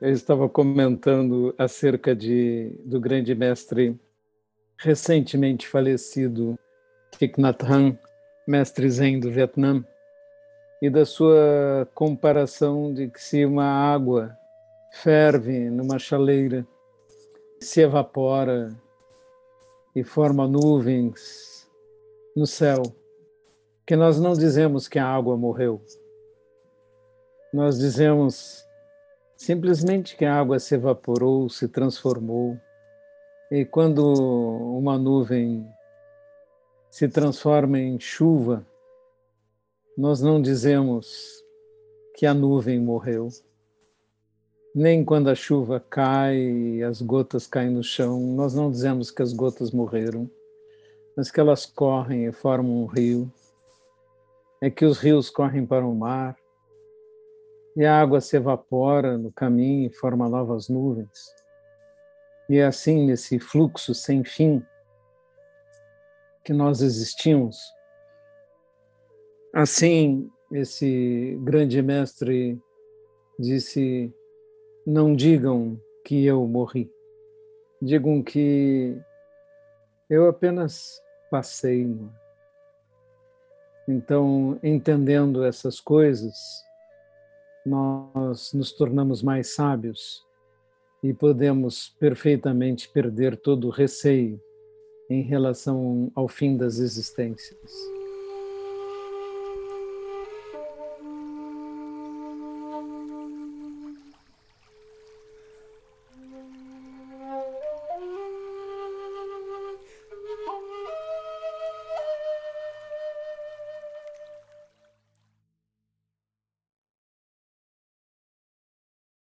Eu estava comentando acerca de, do grande mestre recentemente falecido Thich Nhat Hanh, mestre Zen do Vietnã, e da sua comparação de que se uma água ferve numa chaleira, se evapora e forma nuvens no céu, que nós não dizemos que a água morreu. Nós dizemos simplesmente que a água se evaporou, se transformou. E quando uma nuvem se transforma em chuva, nós não dizemos que a nuvem morreu. Nem quando a chuva cai e as gotas caem no chão, nós não dizemos que as gotas morreram, mas que elas correm e formam um rio. É que os rios correm para o mar e a água se evapora no caminho e forma novas nuvens. E é assim, nesse fluxo sem fim, que nós existimos Assim, esse grande mestre disse: Não digam que eu morri, digam que eu apenas passei. Então, entendendo essas coisas, nós nos tornamos mais sábios e podemos perfeitamente perder todo o receio em relação ao fim das existências.